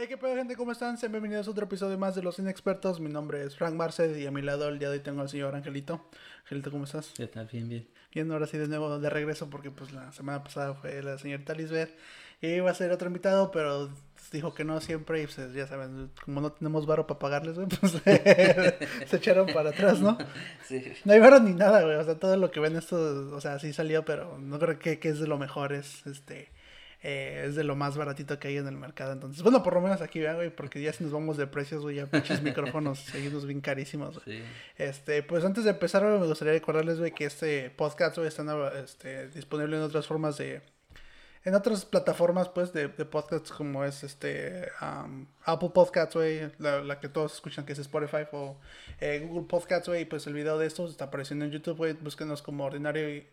Hey, qué pedo, gente, ¿cómo están? Sean bienvenidos a otro episodio más de Los Inexpertos. Mi nombre es Frank Marced y a mi lado el día de hoy tengo al señor Angelito. Angelito, ¿cómo estás? ¿Qué tal? Bien, bien. Bien, ahora sí de nuevo de regreso porque pues la semana pasada fue la señorita Lisbeth y iba a ser otro invitado, pero dijo que no siempre y pues ya saben, como no tenemos varo para pagarles, güey, pues se echaron para atrás, ¿no? Sí. No hay varo ni nada, güey, o sea, todo lo que ven esto, o sea, sí salió, pero no creo que, que es de lo mejor, es este eh, es de lo más baratito que hay en el mercado. Entonces, bueno, por lo menos aquí, güey, porque ya si nos vamos de precios, güey, ya pinches micrófonos seguimos bien carísimos, Sí. Este, pues antes de empezar, güey, me gustaría recordarles, güey, que este podcast, güey, está este, disponible en otras formas de... En otras plataformas, pues, de, de podcasts como es este um, Apple Podcasts, güey, la, la, que todos escuchan que es Spotify o eh, Google Podcasts, güey, pues el video de estos está apareciendo en YouTube, güey, búsquenos como Ordinario y...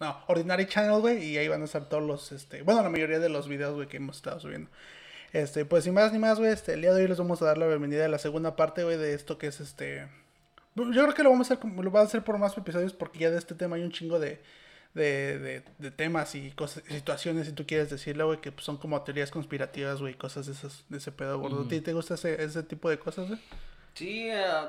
no, Ordinary Channel, güey, y ahí van a estar todos los, este, bueno, la mayoría de los videos, güey, que hemos estado subiendo. Este, pues sin más ni más, güey, este, el día de hoy les vamos a dar la bienvenida a la segunda parte, güey, de esto que es este... Yo creo que lo vamos a hacer, lo va a hacer por más episodios porque ya de este tema hay un chingo de, de, de, de temas y cosas, situaciones, si tú quieres decirlo, güey, que pues, son como teorías conspirativas, güey, cosas de, esas, de ese pedo, gordo. ¿A ti te gusta ese, ese tipo de cosas, güey? Sí, uh,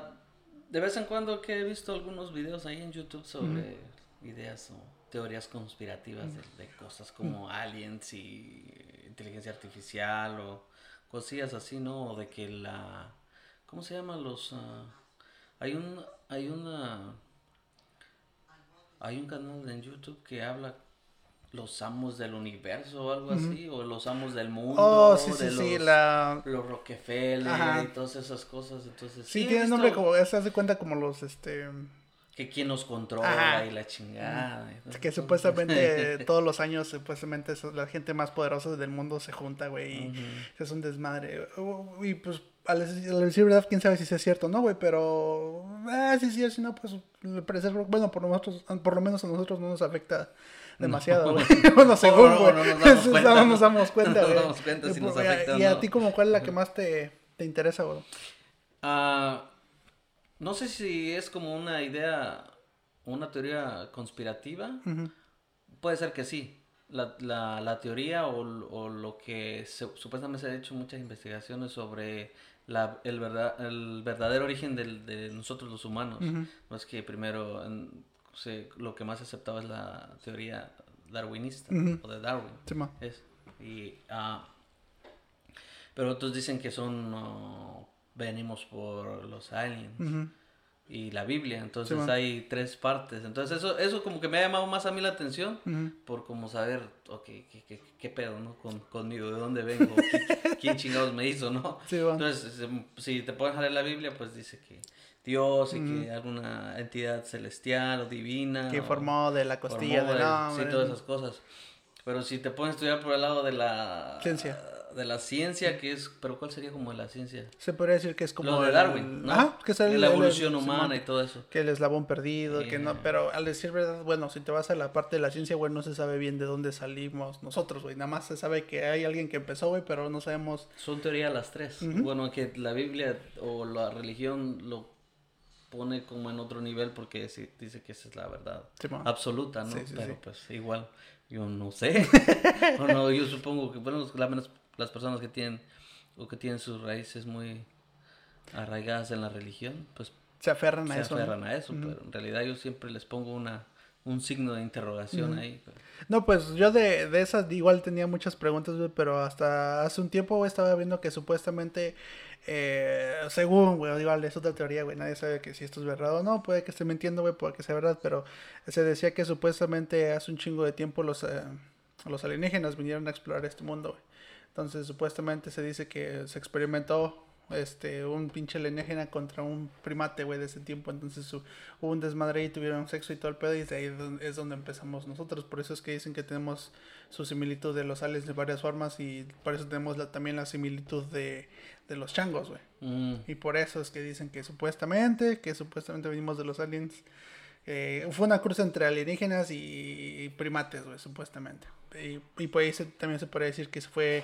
de vez en cuando que he visto algunos videos ahí en YouTube sobre ideas o teorías conspirativas de, de cosas como aliens y inteligencia artificial o cosillas así, ¿no? O de que la... ¿Cómo se llaman los...? Uh, hay un... Hay una... Hay un canal en YouTube que habla los amos del universo o algo así, o los amos del mundo, oh, sí, sí, de sí, los, la... los Rockefeller Ajá. y todas esas cosas, entonces... Sí, tiene nombre como, se hace cuenta como los, este... Que quién nos controla Ajá. y la chingada. y todo Que supuestamente todos los años, supuestamente la gente más poderosa del mundo se junta, güey, y es un desmadre. Y pues, al decir, verdad, quién sabe si es cierto, ¿no, güey? Pero, ah, sí, sí, si no, pues, parecer, bueno, por, nosotros, por lo menos a nosotros no nos afecta demasiado, güey. bueno, según, güey. no nos damos cuenta, no ¿no? nos damos cuenta, No nos güey. damos cuenta si Y, nos pues, afecta ¿Y a ti como cuál es la que más te, te interesa, güey? Ah, no sé si es como una idea, una teoría conspirativa. Puede ser que sí. La, la, la teoría o, o lo que se- supuestamente se ha hecho muchas investigaciones sobre la, el, verdad, el verdadero origen del- de nosotros los humanos. No es que primero se- lo que más aceptaba es la teoría darwinista o de Darwin. Sí. Es, y, ah, pero otros dicen que son, venimos por los aliens Ujú. y la Biblia, entonces man. hay tres partes. Entonces eso, eso como que me ha llamado más a mí la atención Ujú. por como saber, ok, ¿qué, qué, qué pedo, no? Con, conmigo, ¿de dónde vengo? ¿Quién, quién chingados me hizo, no? Sí. Entonces, si- te a leer la Biblia, pues dice que Dios y que alguna entidad celestial o divina. Que formó de la costilla del el- hombre. Sí, todas esas cosas. Pero si te a estudiar por el lado de la... Ciencia. De la ciencia, que es... Pero ¿cuál sería como la ciencia? Se podría decir que es como Lo de el- Darwin, ¿no? Ajá, que es el- la el- evolución el- humana y todo eso. que el eslabón perdido, que no, Yeah. pero al decir verdad, bueno, si te vas a la parte de la ciencia, güey, no se sabe bien de dónde salimos nosotros, güey, nada más se sabe que hay alguien que empezó, güey, pero no sabemos, Son teorías las tres. Bueno, que la Biblia o la religión lo pone como en otro nivel porque dice que esa es la verdad Sí, absoluta, ¿no? Sí, sí, Pero pues igual, yo no sé. o no, yo supongo que, bueno, la menos las personas que tienen o que tienen sus raíces muy arraigadas en la religión, pues se aferran se a eso. ¿no? aferran a eso, pero en realidad yo siempre les pongo una un signo de interrogación ahí. No, pues yo de, de esas igual tenía muchas preguntas, pero hasta hace un tiempo, güey, estaba viendo que supuestamente, eh, según, güey, igual es otra teoría, güey, nadie sabe que si esto es verdad o no, puede que esté mintiendo, güey, puede que sea verdad, pero se decía que supuestamente hace un chingo de tiempo los, eh, los alienígenas vinieron a explorar este mundo, güey. Entonces, supuestamente se dice que se experimentó este un pinche alienígena contra un primate, güey, de ese tiempo. Entonces su- hubo un desmadre y tuvieron sexo y todo el pedo y de ahí es donde- empezamos nosotros. Por eso es que dicen que tenemos su similitud de los aliens de varias formas y por eso tenemos la- también la similitud de, de los changos, güey. Mm, Y por eso es que dicen que supuestamente, que supuestamente venimos de los aliens. Eh, fue una cruz entre alienígenas y, y primates, güey, supuestamente. Y, y por ahí se- también se puede decir que fue,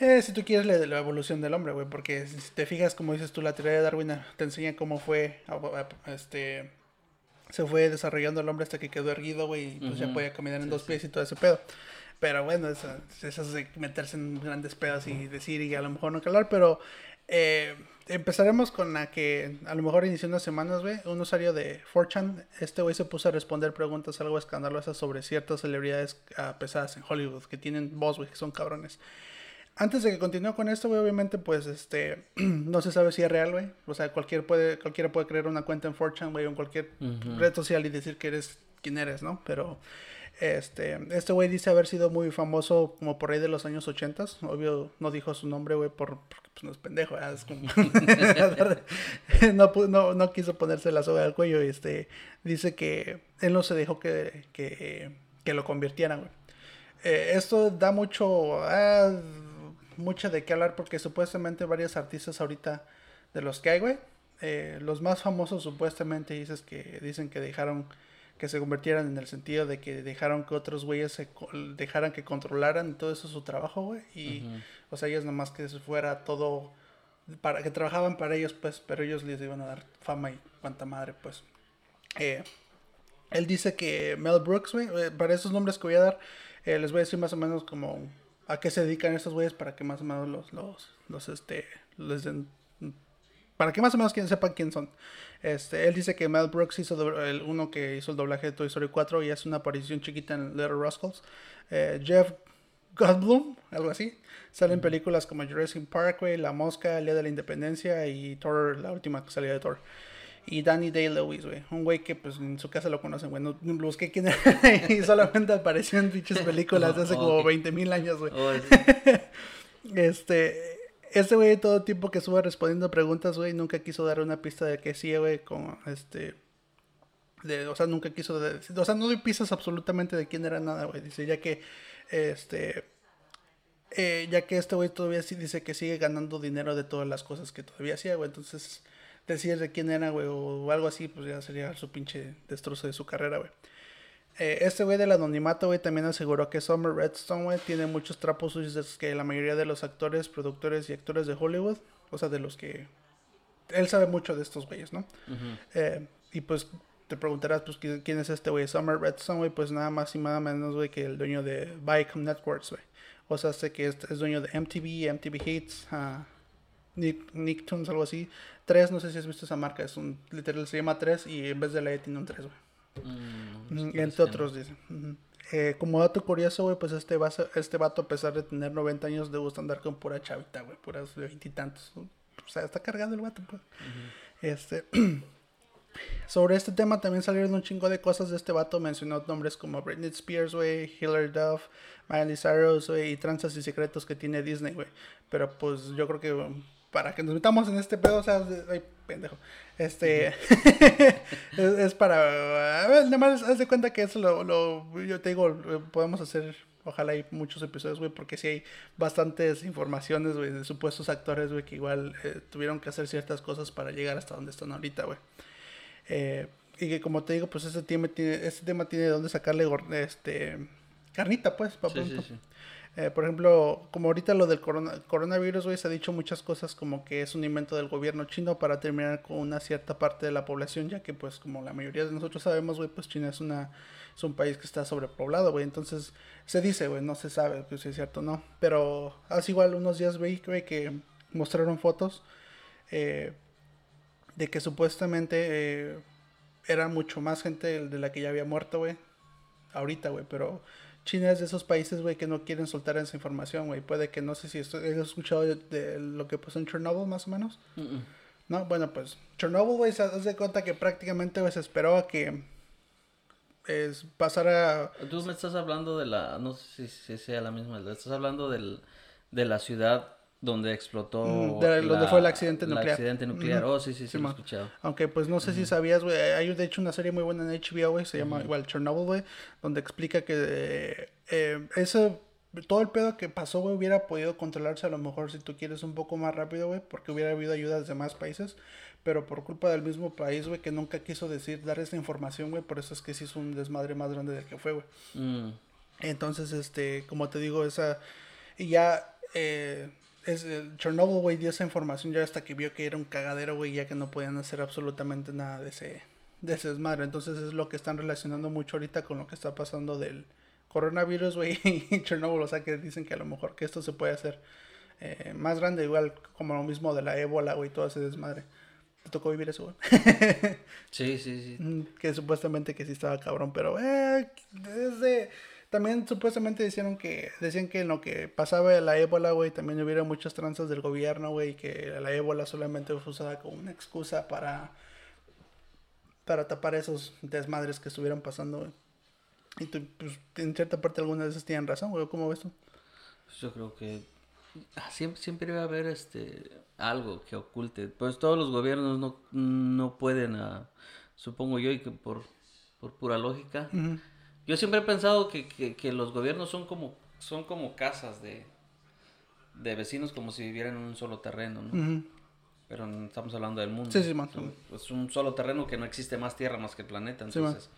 eh, si tú quieres, la, la evolución del hombre, güey. Porque si te fijas, como dices tú, la teoría de Darwin te enseña cómo fue, a- a- este, se fue desarrollando el hombre hasta que quedó erguido, güey, y pues ya podía caminar en Sí, dos sí. pies y todo ese pedo. Pero bueno, eso, eso es de meterse en grandes pedos y decir y a lo mejor no calar, pero eh, empezaremos con la que a lo mejor inició unas semanas, güey. Un usuario de 4chan, este güey se puso a responder preguntas algo escandalosas sobre ciertas celebridades uh, pesadas en Hollywood que tienen voz, güey, que son cabrones. Antes de que continúe con esto, güey, obviamente, pues, este, no se sabe si es real, güey. O sea, cualquier puede, cualquiera puede crear una cuenta en 4chan, güey, o en cualquier uh -huh. red social y decir que eres quien eres, ¿no? Pero, este, este güey dice haber sido muy famoso como por ahí de los años 80. Obvio, no dijo su nombre, güey, por, porque pues no es pendejo. Es como... no, no, no, quiso ponerse la soga al cuello y, este, dice que él no se dejó que, que, que lo convirtieran, güey. Eh, esto da mucho... Ah, mucho de qué hablar porque supuestamente varios artistas ahorita de los que hay, güey, eh, los más famosos supuestamente dices que dicen que dejaron que se convirtieran en el sentido de que dejaron que otros güeyes se dejaran que controlaran todo eso su trabajo, güey, y uh -huh. o sea, ellos nomás que se fuera todo para que trabajaban para ellos, pues, pero ellos les iban a dar fama y cuanta madre, pues. Eh, él dice que Mel Brooks, güey, eh, para esos nombres que voy a dar, eh, les voy a decir más o menos como a qué se dedican estos güeyes para que más o menos los, los, los este, les den, para que más o menos quien sepan quién son. Este, él dice que Mel Brooks hizo el uno que hizo el doblaje de Toy Story 4 y hace una aparición chiquita en Little Rascals. Eh, Jeff Goldblum, algo así. Salen mm. películas como Jurassic Park, wey, La Mosca, El Día de la Independencia y Thor, la última que salió de Thor. Y Danny Day-Lewis, güey. Un güey que pues en su casa lo conocen, güey. No busqué quién era y solamente apareció en dichas películas de hace como okay. 20 mil años, güey. Oh, sí. este, este güey todo tiempo que estuvo respondiendo preguntas, güey, nunca quiso dar una pista de que sí, güey, como este... De, o sea, nunca quiso o sea, no doy pistas absolutamente de quién era nada, güey. Dice, ya que, este, eh, ya que este güey todavía sí dice que sigue ganando dinero de todas las cosas que todavía hacía, güey. Entonces, decir de quién era, güey, o algo así, pues ya sería su pinche destrozo de su carrera, güey. Eh, este güey del anonimato, güey, también aseguró que Summer Redstone, güey, tiene muchos trapos sucios que la mayoría de los actores, productores y actores de Hollywood, o sea, de los que... Él sabe mucho de estos güeyes, ¿no? Uh -huh. eh, y pues te preguntarás, pues, ¿quién es este güey? Summer Redstone, güey, pues nada más y nada menos, güey, que el dueño de Viacom Networks, güey. O sea, sé que es, es dueño de MTV, MTV Hits, uh, Nick, Nicktoons, algo así. 3, no sé si has visto esa marca, es un literal se llama 3 y en vez de la E tiene un 3, güey. Mm, Entre otros, dice. Uh -huh. eh, como dato curioso, güey, pues este, vaso, este vato, a pesar de tener 90 años, le gusta andar con pura chavita, güey, puras de veintitantos. O sea, está cargando el vato, pues. Uh -huh. Este. Sobre este tema también salieron un chingo de cosas de este vato. Mencionó nombres como Britney Spears, güey, Hilary Duff, Miley Cyrus, güey, y tranzas y secretos que tiene Disney, güey. Pero pues yo creo que para que nos metamos en este pedo, o sea, ay, pendejo. Este es, es, para. A ver, nada más haz de cuenta que eso lo, lo. Yo te digo, podemos hacer. Ojalá hay muchos episodios, güey, porque sí hay bastantes informaciones, güey, de supuestos actores, güey, que igual eh, tuvieron que hacer ciertas cosas para llegar hasta donde están ahorita, güey. Eh, y que como te digo, pues este tema tiene, este tema tiene de dónde sacarle este carnita, pues, para sí, sí, sí. Eh, por ejemplo, como ahorita lo del corona, coronavirus, güey, se ha dicho muchas cosas como que es un invento del gobierno chino para terminar con una cierta parte de la población, ya que pues como la mayoría de nosotros sabemos, güey, pues China es una es un país que está sobrepoblado, güey, entonces se dice, güey, no se sabe pues, si es cierto o no, pero hace igual unos días, güey, que mostraron fotos eh, de que supuestamente eh, era mucho más gente de la que ya había muerto, güey, ahorita, güey, pero China es de esos países, güey, que no quieren soltar esa información, güey. Puede que, no sé si estoy, he escuchado de, lo que pasó en Chernobyl, más o menos. Uh -uh. No, bueno, pues Chernobyl, güey, se hace cuenta que prácticamente, se esperó a que es, pasara... Tú me estás hablando de la, no sé si, si sea la misma, estás hablando del, de la ciudad donde explotó. Mm, de, la, donde fue el accidente nuclear. El accidente nuclear, mm. oh, sí, sí, sí, sí lo he escuchado. Aunque, pues, no sé mm. si sabías, güey, hay de hecho una serie muy buena en HBO, güey, se llama mm. igual Chernobyl, güey, donde explica que eh, eh, eso, todo el pedo que pasó, güey, hubiera podido controlarse a lo mejor si tú quieres un poco más rápido, güey, porque hubiera habido ayudas de más países, pero por culpa del mismo país, güey, que nunca quiso decir, dar esa información, güey, por eso es que sí es un desmadre más grande del que fue, güey. Entonces, este, como te digo, esa, y ya, eh, es Chernobyl, güey, dio esa información ya hasta que vio que era un cagadero, güey, ya que no podían hacer absolutamente nada de ese, de ese desmadre. Entonces es lo que están relacionando mucho ahorita con lo que está pasando del coronavirus, güey, y Chernobyl, o sea, que dicen que a lo mejor que esto se puede hacer eh, más grande, igual como lo mismo de la ébola, güey, todo ese desmadre. ¿Te tocó vivir eso, güey? sí, sí, sí. Que supuestamente que sí estaba cabrón, pero eh, desde... También supuestamente decían que, decían que en lo que pasaba la ébola, güey, también hubiera muchas tranzas del gobierno, güey, que la ébola solamente fue usada como una excusa para, para tapar esos desmadres que estuvieran pasando, güey. Y tú, pues, en cierta parte algunas veces tienen razón, güey, ¿cómo ves tú? Yo creo que ah, siempre, siempre va a haber este algo que oculte. Pues todos los gobiernos no, no pueden, uh, supongo yo, y que por, por pura lógica, yo siempre he pensado que, que, los gobiernos son como, son como casas de, de vecinos, como si vivieran en un solo terreno, ¿no? Pero estamos hablando del mundo. Sí, sí, Es un solo terreno que no existe más tierra más que el planeta. Entonces,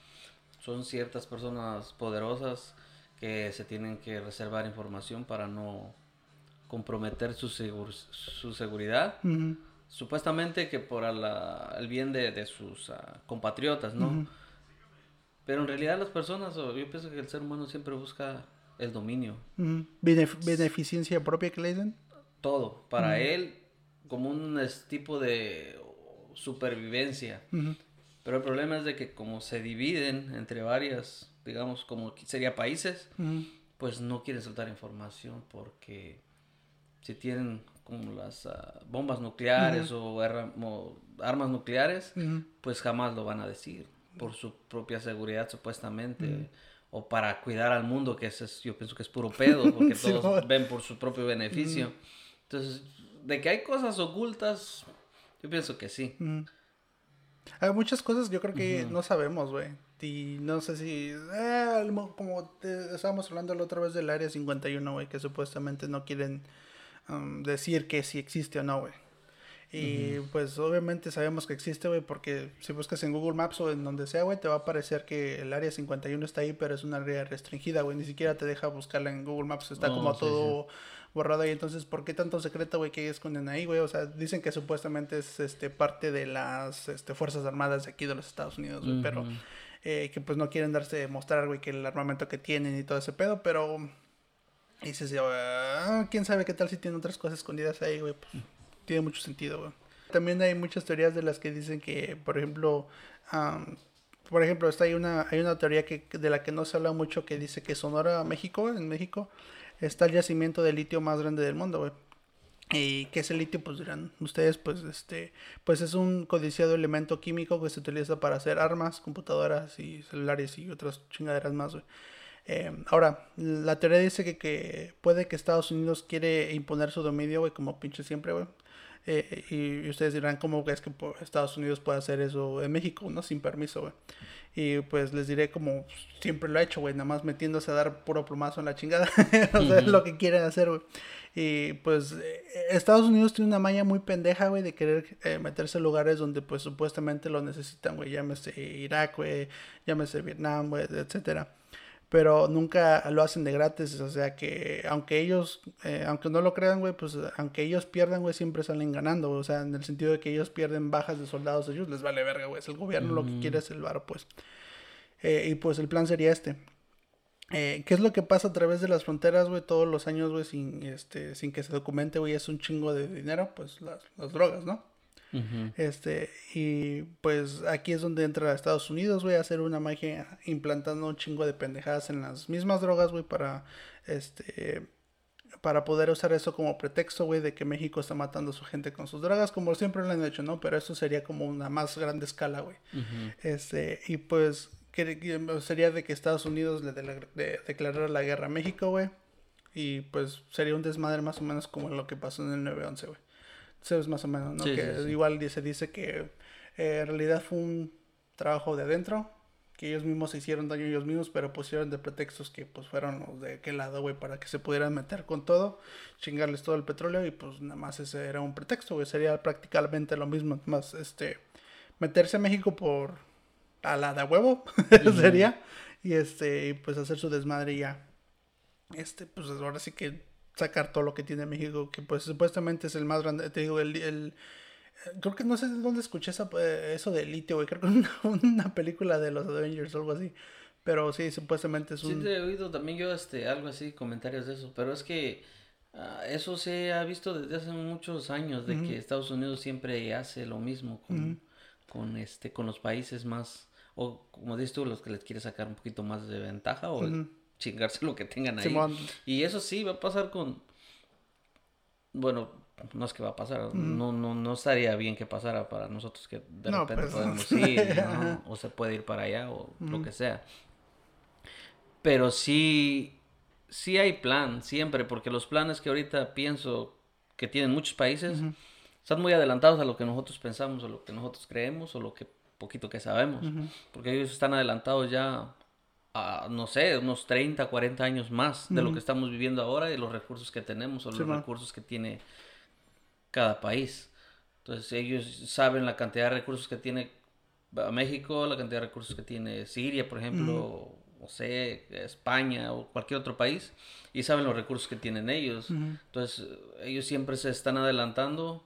son ciertas personas poderosas que se tienen que reservar información para no comprometer su, su seguridad. Supuestamente que por el bien de, de sus ah, compatriotas, ¿no? Pero en realidad las personas, yo pienso que el ser humano siempre busca el dominio. beneficencia propia que le dicen. Todo. Para él, como un tipo de supervivencia. Pero el problema es de que como se dividen entre varias, digamos, como sería países, pues no quieren soltar información porque si tienen como las ah, bombas nucleares o, armas nucleares, pues jamás lo van a decir por su propia seguridad supuestamente. O para cuidar al mundo, que es, yo pienso que es puro pedo, porque todos ven por su propio beneficio. Entonces, de que hay cosas ocultas, yo pienso que sí. Hay muchas cosas yo creo que no sabemos, güey. Y no sé si... Eh, como estábamos hablando la otra vez del Área 51, güey, que supuestamente no quieren um, decir que si existe o no, güey. Y pues obviamente sabemos que existe, güey, porque si buscas en Google Maps o en donde sea, güey, te va a aparecer que el área 51 está ahí, pero es una área restringida, güey. Ni siquiera te deja buscarla en Google Maps. Está como todo borrado ahí. Entonces, ¿por qué tanto secreto, güey, que esconden ahí, güey? O sea, dicen que supuestamente es este parte de las este, Fuerzas Armadas de aquí de los Estados Unidos, güey. Pero eh, que pues no quieren darse mostrar, güey, que el armamento que tienen y todo ese pedo, pero... Y dices, ah, quién sabe qué tal si tienen otras cosas escondidas ahí, güey. Pues, tiene mucho sentido, güey. También hay muchas teorías de las que dicen que, por ejemplo, por ejemplo, está hay una, hay una teoría que, de la que no se habla mucho que dice que Sonora, México, en México, está el yacimiento de litio más grande del mundo, güey. ¿Y qué es el litio? Pues dirán ustedes, pues este, pues es un codiciado elemento químico que se utiliza para hacer armas, computadoras y celulares y otras chingaderas más, güey. Eh, ahora, la teoría dice que, que, puede que Estados Unidos quiere imponer su dominio, güey, como pinche siempre, güey. Eh, y, ustedes dirán, ¿cómo es que Estados Unidos puede hacer eso en México, no? Sin permiso, güey. Y pues les diré como siempre lo ha hecho, güey, nada más metiéndose a dar puro plomazo en la chingada. o sea, es lo que quieren hacer, güey. Y pues eh, Estados Unidos tiene una maña muy pendeja, güey, de querer eh, meterse en lugares donde pues supuestamente lo necesitan, güey. Llámese Irak, güey, llámese Vietnam, güey, etcétera pero nunca lo hacen de gratis, o sea que aunque ellos, eh, aunque no lo crean, güey, pues aunque ellos pierdan, güey, siempre salen ganando, o sea, en el sentido de que ellos pierden bajas de soldados, ellos les vale verga, güey, es el gobierno lo que quiere es el bar, pues. Eh, y pues el plan sería este. Eh, ¿Qué es lo que pasa a través de las fronteras, güey, todos los años, güey, sin, este, sin que se documente, güey, es un chingo de dinero, pues las, las drogas, ¿no? Este, y pues aquí es donde entra Estados Unidos, güey, a hacer una magia implantando un chingo de pendejadas en las mismas drogas, güey, para este para poder usar eso como pretexto, güey, de que México está matando a su gente con sus drogas, como siempre lo han hecho, ¿no? Pero eso sería como una más grande escala, güey. Este, y pues sería de que Estados Unidos le, declarara la guerra a México, güey. Y pues sería un desmadre más o menos como lo que pasó en el 9-11, güey sabes más o menos, ¿no? que igual se dice que eh, en realidad fue un trabajo de adentro, que ellos mismos se hicieron daño ellos mismos, pero pusieron de pretextos que pues fueron de qué lado, güey, para que se pudieran meter con todo, chingarles todo el petróleo y pues nada más ese era un pretexto, güey, sería prácticamente lo mismo, más este, meterse a México por a la de huevo, sería, y este, pues hacer su desmadre ya. Este, pues ahora sí que sacar todo lo que tiene México, que pues supuestamente es el más grande, te digo, el, el creo que no sé de dónde escuché esa, eh, eso de litio, güey, creo que una, una película de los Avengers o algo así, Pero sí, supuestamente es Sí, un... te he oído también yo este, algo así, comentarios de eso, pero es que ah, eso se ha visto desde hace muchos años, de que Estados Unidos siempre hace lo mismo con, con, este, con los países más, o como dices tú, los que les quiere sacar un poquito más de ventaja o chingarse lo que tengan ahí. Simón. Y eso sí va a pasar con, bueno, no es que va a pasar, no, no, no estaría bien que pasara para nosotros que de No, repente pues, podemos ir, ¿no? o se puede ir para allá o lo que sea. Pero sí, sí hay plan, siempre, porque los planes que ahorita pienso que tienen muchos países están muy adelantados a lo que nosotros pensamos, o lo que nosotros creemos, o lo que poquito que sabemos. Porque ellos están adelantados ya a, no sé, unos 30, 40 años más de lo que estamos viviendo ahora y los recursos que tenemos, o los man. recursos que tiene cada país. Entonces ellos saben la cantidad de recursos que tiene México, la cantidad de recursos que tiene Siria, por ejemplo, o sé, España o cualquier otro país, y saben los recursos que tienen ellos. Entonces ellos siempre se están adelantando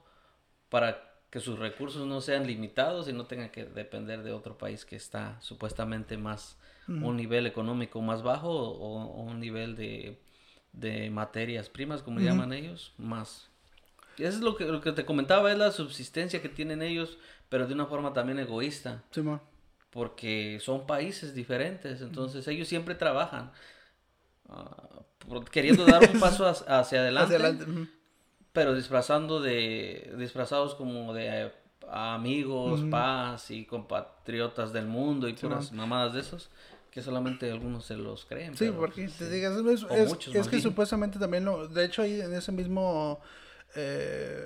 para que sus recursos no sean limitados y no tengan que depender de otro país que está supuestamente más un nivel económico más bajo o, o un nivel de, de materias primas, como llaman ellos, más. Y eso es lo que, lo que te comentaba, es la subsistencia que tienen ellos, pero de una forma también egoísta, porque son países diferentes, entonces ellos siempre trabajan, por- queriendo dar un paso hacia, hacia adelante, Hacia adelante. ujú. pero disfrazando de, disfrazados como de eh, amigos, paz y compatriotas del mundo y puras mamadas de esos, que solamente algunos se los creen. Sí, porque te digas, es, O es- muchos, es más que bien. supuestamente también lo, de hecho ahí en ese mismo, eh,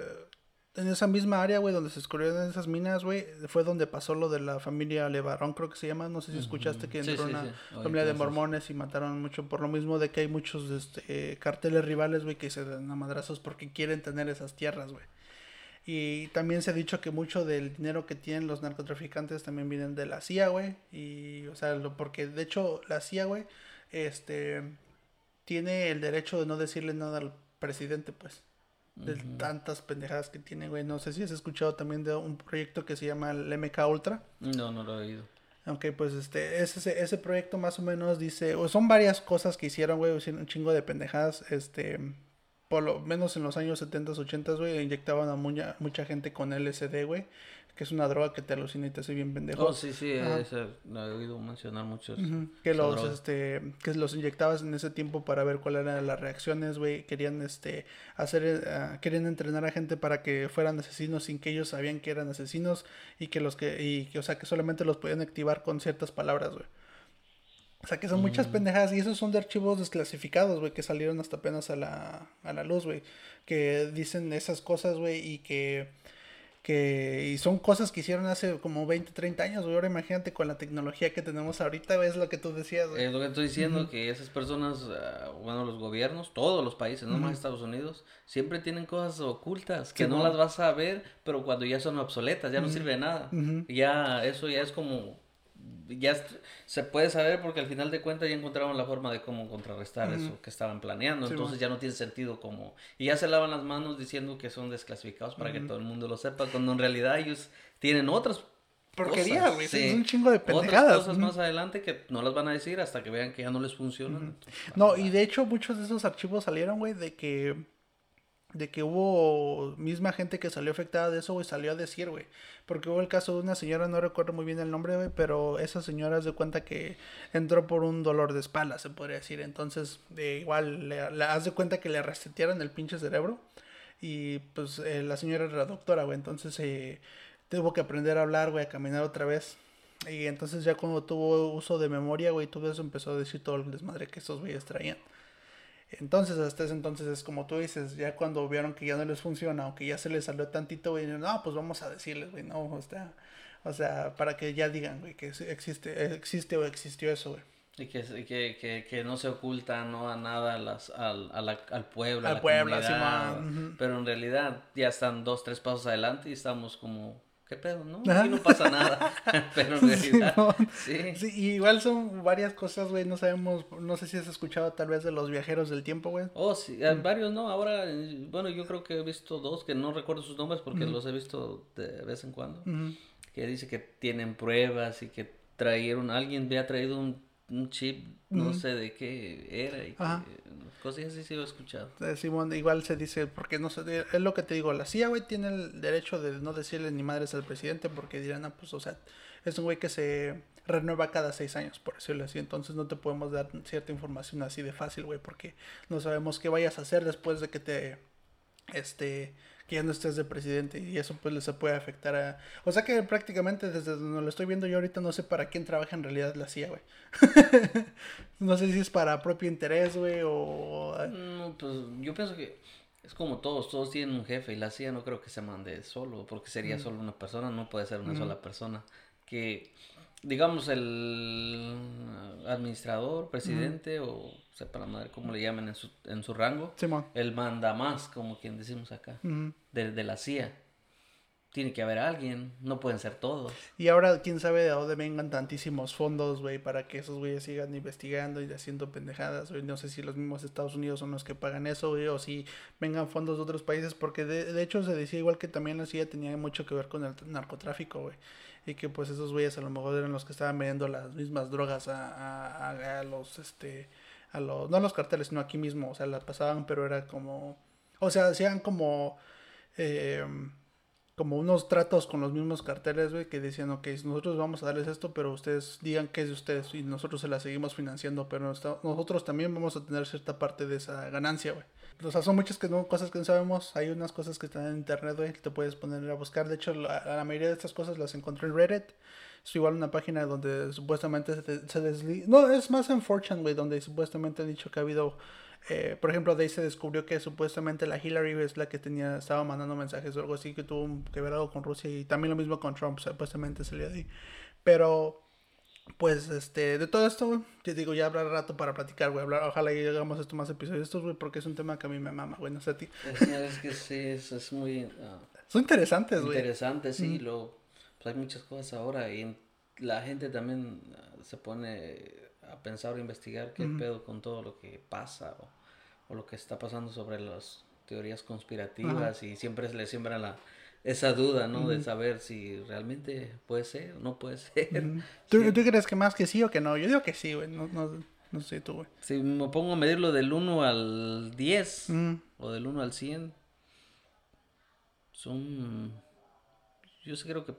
en esa misma área, güey, donde se descubrieron esas minas, güey, fue donde pasó lo de la familia Levarón, creo que se llama, no sé si escuchaste que entró sí, una sí. Familia de mormones y mataron mucho por lo mismo de que hay muchos este, carteles rivales, güey, que se dan a madrazos porque quieren tener esas tierras, güey. Y también se ha dicho que mucho del dinero que tienen los narcotraficantes también vienen de la CIA, güey. Y, o sea, lo, porque de hecho la CIA, güey, este, tiene el derecho de no decirle nada al presidente, pues. De tantas pendejadas que tiene, güey. No sé si has escuchado también de un proyecto que se llama el MK Ultra. No, no lo he oído. Aunque pues este, ese, ese proyecto más o menos dice, o son varias cosas que hicieron, güey, un chingo de pendejadas, este, por lo menos en los años 70, 80, güey, inyectaban a mucha, mucha gente con LSD, güey, que es una droga que te alucina y te hace bien pendejo. Oh, sí, sí, lo he oído mencionar muchos. Que esa los, droga. este, que los inyectabas en ese tiempo para ver cuáles eran las reacciones, güey. Querían, este, hacer, eh, querían entrenar a gente para que fueran asesinos sin que ellos sabían que eran asesinos y que los que, y que, o sea, que solamente los podían activar con ciertas palabras, güey. O sea, que son muchas pendejadas y esos son de archivos desclasificados, güey, que salieron hasta apenas a la, a la luz, güey. Que dicen esas cosas, güey, y que que y son cosas que hicieron hace como 20, 30 años, güey. Ahora imagínate con la tecnología que tenemos ahorita, güey, es lo que tú decías, güey. Es lo que estoy diciendo, que esas personas, ah, bueno, los gobiernos, todos los países, no más Estados Unidos, siempre tienen cosas ocultas que no las vas a ver, pero cuando ya son obsoletas, ya no sirve de nada. Ya, eso ya es como, ya se puede saber porque al final de cuentas ya encontraron la forma de cómo contrarrestar eso que estaban planeando, entonces ya no tiene sentido como, y ya se lavan las manos diciendo que son desclasificados para que todo el mundo lo sepa, cuando en realidad ellos tienen otras Porquería, cosas, güey, sí. es un chingo de Otras pendejadas. cosas Ujú. más adelante que no las van a decir hasta que vean que ya no les funcionan. No, y de hecho muchos de esos archivos salieron, güey, de que de que hubo misma gente que salió afectada de eso, güey, salió a decir, güey. Porque hubo el caso de una señora, no recuerdo muy bien el nombre, güey, pero esa señora se cuenta que entró por un dolor de espalda, se podría decir. Entonces, eh, igual, le, haz de cuenta que le resetearon el pinche cerebro. Y pues eh, la señora era doctora, güey. Entonces eh, tuvo que aprender a hablar, güey, a caminar otra vez. Y entonces ya cuando tuvo uso de memoria, güey, todo eso empezó a decir todo el desmadre que estos güeyes traían. Entonces, hasta ese entonces es como tú dices, ya cuando vieron que ya no les funciona o que ya se les salió tantito, güey, no, pues vamos a decirles, güey, no, o sea, o sea, para que ya digan, güey, que existe, existe o existió eso, güey. Y que, que, que, que no se oculta no a nada a las, al, a la- al pueblo, a la pueblo, comunidad, pero en realidad ya están dos, tres pasos adelante y estamos como, ¿qué pedo? No, aquí no pasa nada, pero en realidad, sí, Sí, y igual son varias cosas, güey, no sabemos, no sé si has escuchado tal vez de los viajeros del tiempo, güey. Oh, sí, hay varios, ¿no? Ahora, bueno, yo creo que he visto dos que no recuerdo sus nombres porque los he visto de vez en cuando. Ujú. Que dice que tienen pruebas y que trajeron, alguien había traído un, un chip, no sé de qué era. Y cosas así sí lo he escuchado. Eh, Simón, igual se dice, porque no sé, es lo que te digo, la CIA, güey, tiene el derecho de no decirle ni madres al presidente porque dirán, ah, pues, o sea, es un güey que se renueva cada seis años, por decirlo así. Entonces no te podemos dar cierta información así de fácil, güey, porque no sabemos qué vayas a hacer después de que te, este, que ya no estés de presidente y eso pues les puede afectar a... O sea que prácticamente desde donde lo estoy viendo yo ahorita no sé para quién trabaja en realidad la CIA, güey. no sé si es para propio interés, güey, o... No, pues yo pienso que es como todos, todos tienen un jefe y la CIA no creo que se mande solo, porque sería solo una persona, no puede ser una sola persona. Que digamos, el administrador, presidente, o sepa la madre cómo le llaman en su, en su rango, él manda más, como quien decimos acá, de, la CIA. Tiene que haber alguien, no pueden ser todos. Y ahora, quién sabe de dónde vengan tantísimos fondos, güey, para que esos güeyes sigan investigando y haciendo pendejadas, güey. No sé si los mismos Estados Unidos son los que pagan eso, güey, o si vengan fondos de otros países, porque de, de hecho se decía igual que también la CIA tenía mucho que ver con el narcotráfico, güey y que pues esos güeyes a lo mejor eran los que estaban vendiendo las mismas drogas a, a, a, los este a los no a los carteles sino aquí mismo o sea las pasaban pero era como o sea hacían como eh, como unos tratos con los mismos carteles, güey, que decían, ok, nosotros vamos a darles esto, pero ustedes digan que es de ustedes y nosotros se la seguimos financiando, pero nosotros también vamos a tener cierta parte de esa ganancia, güey. O sea, son muchas que no, cosas que no sabemos. Hay unas cosas que están en internet, güey, te puedes poner a buscar. De hecho, la, la mayoría de estas cosas las encontré en Reddit. Es igual una página donde supuestamente se, se desliza. No, es más en Fortune, güey, donde supuestamente han dicho que ha habido eh, por ejemplo, de ahí se descubrió que supuestamente la Hillary es la que tenía, estaba mandando mensajes o algo así que tuvo que ver algo con Rusia y también lo mismo con Trump, supuestamente salió de ahí. Pero, pues, este, de todo esto, te digo, ya habrá rato para platicar, güey. Ojalá y hagamos esto más episodios estos, güey, porque es un tema que a mí me mama, güey, no sé a ti. Es, que sí, es, muy... Ah, Son interesantes, güey. Interesantes, sí, lo, pues hay muchas cosas ahora y la gente también ah, se pone a pensar o investigar qué pedo con todo lo que pasa o, lo que está pasando sobre las teorías conspirativas y siempre se le siembra la, esa duda, ¿no? De saber si realmente puede ser o no puede ser. ¿Tú, crees que más que sí o que no? Yo digo que sí, güey. No, no, no sé tú, güey. Si me pongo a medirlo del 1 al 10 o del 1 al 100, son... Yo sí creo que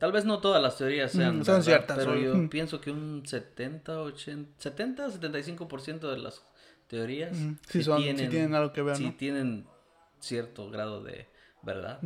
Tal vez no todas las teorías sean son ciertas, pero yo pienso que un 70, 80, 70, 75% de las teorías sí, tienen, algo que ver, sí tienen cierto grado de verdad.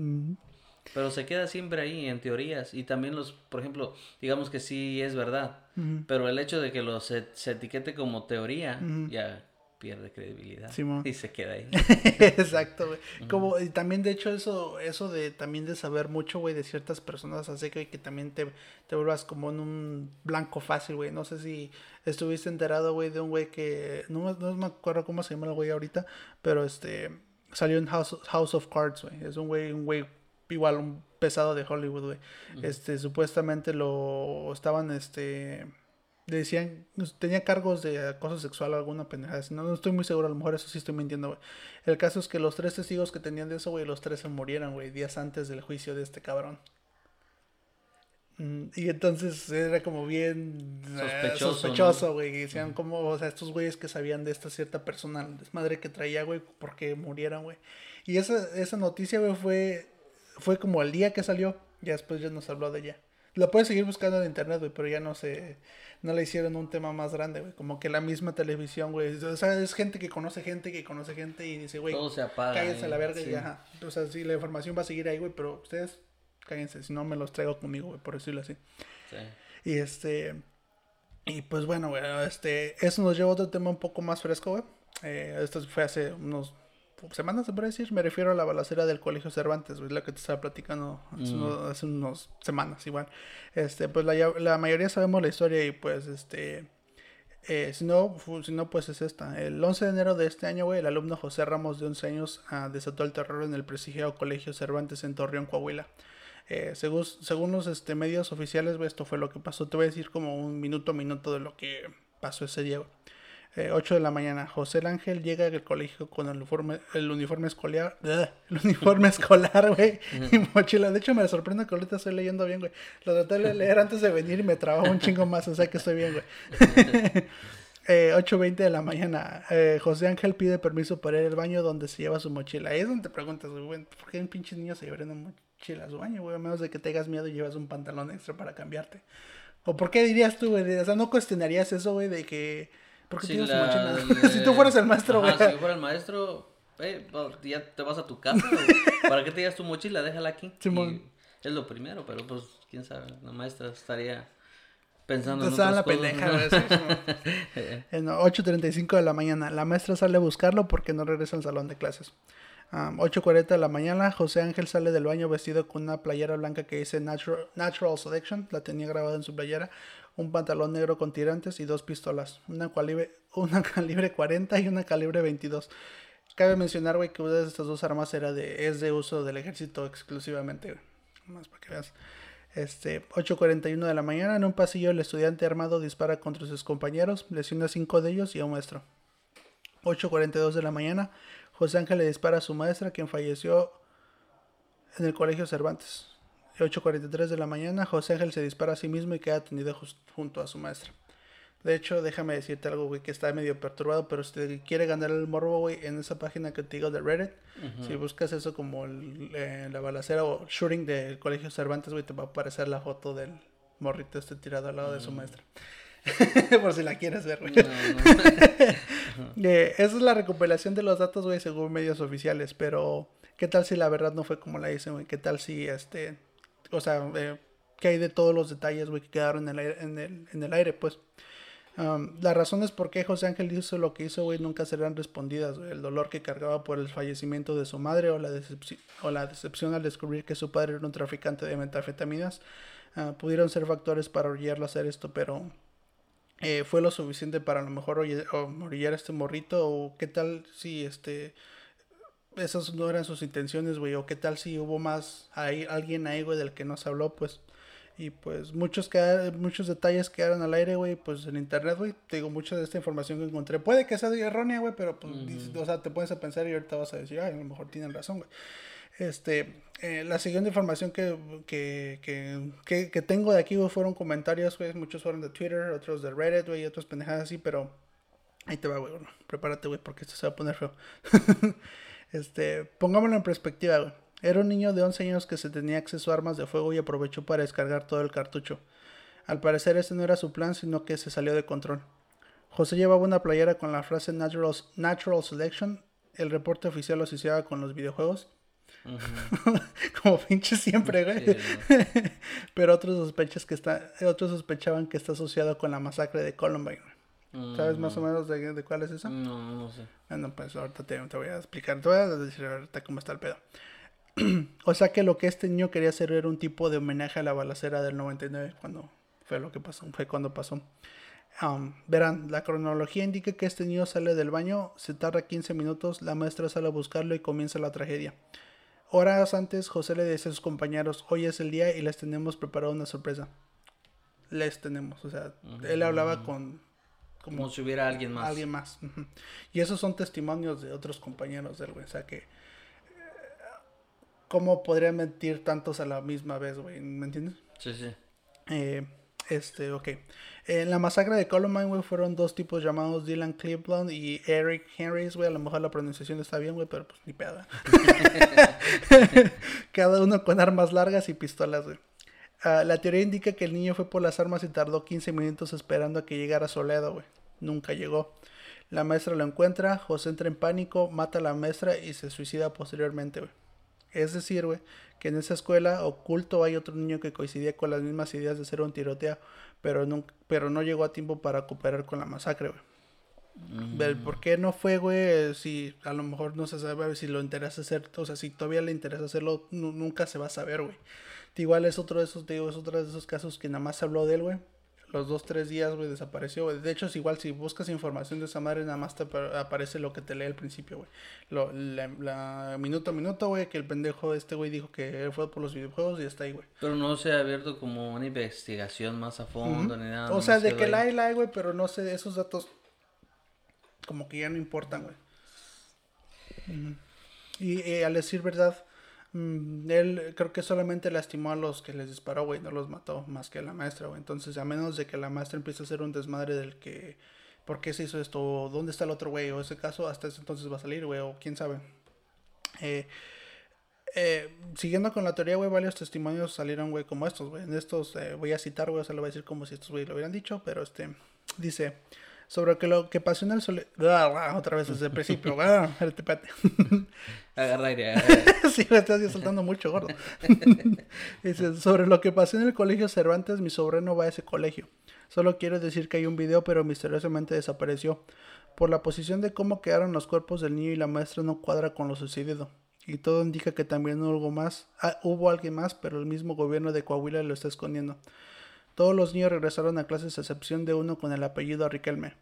Pero se queda siempre ahí en teorías y también los, por ejemplo, digamos que sí es verdad, pero el hecho de que lo se, se etiquete como teoría ya pierde credibilidad y se queda ahí. Exacto, güey. Como y también de hecho eso eso de también de saber mucho, güey, de ciertas personas hace que, que también te, te vuelvas como en un blanco fácil, güey. No sé si estuviste enterado, güey, de un güey que no, no me acuerdo cómo se llama el güey ahorita, pero este salió en House, House of Cards, güey. Es un güey un güey igual un pesado de Hollywood, güey. Este supuestamente lo estaban este decían, tenía cargos de acoso sexual o alguna pendejada. No, no estoy muy seguro, a lo mejor eso sí estoy mintiendo, güey. El caso es que los tres testigos que tenían de eso, güey, los tres se murieron, güey, días antes del juicio de este cabrón. Mm, y entonces era como bien eh, sospechoso, güey. Y decían como, o sea, estos güeyes que sabían de esta cierta persona, desmadre que traía, güey, porque murieron, güey. Y esa, esa noticia, güey, fue, fue como el día que salió. Ya después ya nos habló de ella. Lo puedes seguir buscando en internet, güey, pero ya no sé no le hicieron un tema más grande, güey. Como que la misma televisión, güey. O sea, es gente que conoce gente, que conoce gente y dice, güey, todo se apaga. Cállense a la verga y ya. O sea, sí, la información va a seguir ahí, güey, pero ustedes cállense, si no me los traigo conmigo, güey, por decirlo así. Sí. Y este. Y pues bueno, güey, este. Eso nos lleva a otro tema un poco más fresco, güey. Eh, esto fue hace unos semanas, se puede decir. Me refiero a la balacera del Colegio Cervantes, es la que te estaba platicando hace, mm. unos, semanas, igual. Este, pues la, la, mayoría sabemos la historia y pues este. Eh, si, no, si no, pues es esta. El 11 de enero de este año, güey, el alumno José Ramos de 11 años ah, desató el terror en el prestigiado Colegio Cervantes en Torreón, Coahuila. Eh, según, según los este, medios oficiales, esto fue lo que pasó. Te voy a decir como un minuto a minuto de lo que pasó ese día, Eh, 8 de la mañana. José el Ángel llega al colegio con el uniforme, el uniforme escolar, el uniforme escolar, güey, y mochila. De hecho, me sorprende que ahorita estoy leyendo bien, güey. Lo traté de leer antes de venir y me trababa un chingo más, o sea que estoy bien, güey. Eh, 8.20 de la mañana. Eh, José Ángel pide permiso para ir al baño donde se lleva su mochila. Ahí es donde te preguntas, güey, ¿por qué un pinche niño se llevaría una mochila a su baño, güey? A menos de que tengas miedo y llevas un pantalón extra para cambiarte. ¿O por qué dirías tú, güey? O sea, ¿no cuestionarías eso, güey, de que... ¿Por qué Si tienes la- mochila? si tú fueras el maestro, güey. Si yo fuera el maestro, eh, pues, ya te vas a tu casa. güey. ¿Para qué te llevas tu mochila? Déjala aquí. Simón. Y es lo primero, pero pues, quién sabe, la maestra estaría pensando en Estaba en la pendeja, ¿no? güey, sí, En 8.35 de la mañana. La maestra sale a buscarlo porque no regresa al salón de clases. Um, 8.40 de la mañana. José Ángel sale del baño vestido con una playera blanca que dice Natural, Natural Selection. La tenía grabada en su playera. Un pantalón negro con tirantes y dos pistolas. Una calibre, una calibre 40 y una calibre 22. Cabe mencionar, güey, que una de estas dos armas era de, es de uso del ejército exclusivamente. Más para que veas. Este, 8.41 de la mañana, en un pasillo el estudiante armado dispara contra sus compañeros, lesiona a cinco de ellos y a un maestro. 8.42 de la mañana, José Ángel le dispara a su maestra, quien falleció en el colegio Cervantes. 8.43 de la mañana, José Ángel se dispara a sí mismo y queda atendido jus- junto a su maestra. De hecho, déjame decirte algo, güey, que está medio perturbado, pero si te quiere ganar el morbo, güey, en esa página que te digo de Reddit, si buscas eso como el, eh, la balacera o shooting del colegio Cervantes, güey, te va a aparecer la foto del morrito este tirado al lado de su maestra. Por si la quieres ver, güey. No, no. Eh, esa es la recopilación de los datos, güey, según medios oficiales, pero ¿qué tal si la verdad no fue como la dicen, güey? ¿Qué tal si, este, o sea, eh, ¿qué hay de todos los detalles, güey, que quedaron en el aire, en el, en el aire pues? Um, las razones por qué José Ángel hizo lo que hizo, güey, nunca serán respondidas, güey. El dolor que cargaba por el fallecimiento de su madre o la, decepci- o la decepción al descubrir que su padre era un traficante de metanfetaminas ah, pudieron ser factores para orillarlo a hacer esto, pero eh, fue lo suficiente para a lo mejor orillar a este morrito o qué tal si este esas no eran sus intenciones, güey, o qué tal si hubo más ahí alguien ahí, güey, del que no se habló, pues y pues muchos queda- muchos detalles quedaron al aire, güey, pues en internet, güey, te digo mucha de esta información que encontré, puede que sea errónea, güey, pero pues dices- o sea, te pones a pensar y ahorita vas a decir, ay, a lo mejor tienen razón, güey. Este, eh, la siguiente información que, que, que, que, que tengo de aquí, güey, fueron comentarios, güey. Muchos fueron de Twitter, otros de Reddit, güey, y otras pendejadas así, pero ahí te va, güey. bueno, prepárate, güey, porque esto se va a poner feo. este, pongámoslo en perspectiva, güey. Era un niño de 11 años que se tenía acceso a armas de fuego y aprovechó para descargar todo el cartucho. Al parecer, este no era su plan, sino que se salió de control. José llevaba una playera con la frase Natural, Natural Selection. El reporte oficial lo asociaba con los videojuegos. Como pinche siempre, güey. Sí, Pero otros sospechas que está, otros sospechaban que está asociado con la masacre de Columbine. ¿Sabes más o menos de, de cuál es esa? No, no sé. Bueno, pues ahorita te, te voy a explicar, te voy a decir ahorita cómo está el pedo. o sea que lo que este niño quería hacer era un tipo de homenaje a la balacera del 99 cuando fue lo que pasó, fue cuando pasó. Um, verán, la cronología indica que este niño sale del baño, se tarda 15 minutos, la maestra sale a buscarlo y comienza la tragedia. Horas antes, José le dice a sus compañeros, hoy es el día y les tenemos preparado una sorpresa. Les tenemos, o sea, él hablaba con... Como si hubiera alguien más. Alguien más. Y esos son testimonios de otros compañeros del güey. O sea que. ¿Cómo podrían mentir tantos a la misma vez, güey? ¿Me entiendes? Sí, sí. Eh, este, ok. En la masacre de Columbine, güey, fueron dos tipos llamados Dylan Cleveland y Eric Henrys, güey. A lo mejor la pronunciación está bien, güey, pero pues ni pedo. Cada uno con armas largas y pistolas, güey. Ah, la teoría indica que el niño fue por las armas y tardó 15 minutos esperando a que llegara Soledo, güey. Nunca llegó. La maestra lo encuentra, José entra en pánico, mata a la maestra y se suicida posteriormente, güey. Es decir, güey, que en esa escuela oculto hay otro niño que coincidía con las mismas ideas de hacer un tiroteo, pero, nunca, pero no llegó a tiempo para cooperar con la masacre, güey. Ver ¿Por qué no fue, güey? Si a lo mejor no se sabe si lo interesa hacer, o sea, si todavía le interesa hacerlo, nu- nunca se va a saber, güey. Igual es otro de esos, te digo, es otro de esos casos que nada más se habló de él, güey. Los dos, tres días, güey, desapareció, güey. De hecho, es igual, si buscas información de esa madre, nada más te apa- aparece lo que te lee al principio, güey. Lo, la, la- minuto a minuto, güey, que el pendejo este, güey, dijo que fue por los videojuegos y está ahí, güey. Pero no se ha abierto como una investigación más a fondo ni nada. O sea, de que la hay, la hay, güey, pero no sé, esos datos como que ya no importan, güey. Y eh, al decir verdad, mm, él creo que solamente lastimó a los que les disparó, güey, no los mató más que a la maestra, güey. Entonces, a menos de que la maestra empiece a hacer un desmadre del que, ¿por qué se hizo esto? ¿Dónde está el otro güey? O ese caso, hasta ese entonces va a salir, güey, o quién sabe. Eh, eh, siguiendo con la teoría, güey, varios testimonios salieron, güey, como estos, güey. En estos voy a citar, güey, o sea, lo voy a decir como si estos, güey, lo hubieran dicho, pero este, dice, sobre que lo que pasó en el sol... otra vez desde el principio. espérate, Agarra aire, sí, me estás soltando mucho, gordo. Dice, sobre lo que pasó en el colegio Cervantes, mi sobrino va a ese colegio. Solo quiero decir que hay un video, pero misteriosamente desapareció. Por la posición de cómo quedaron los cuerpos del niño y la maestra no cuadra con lo sucedido. Y todo indica que también hubo algo más, ah, hubo alguien más, pero el mismo gobierno de Coahuila lo está escondiendo. Todos los niños regresaron a clases a excepción de uno con el apellido Riquelme.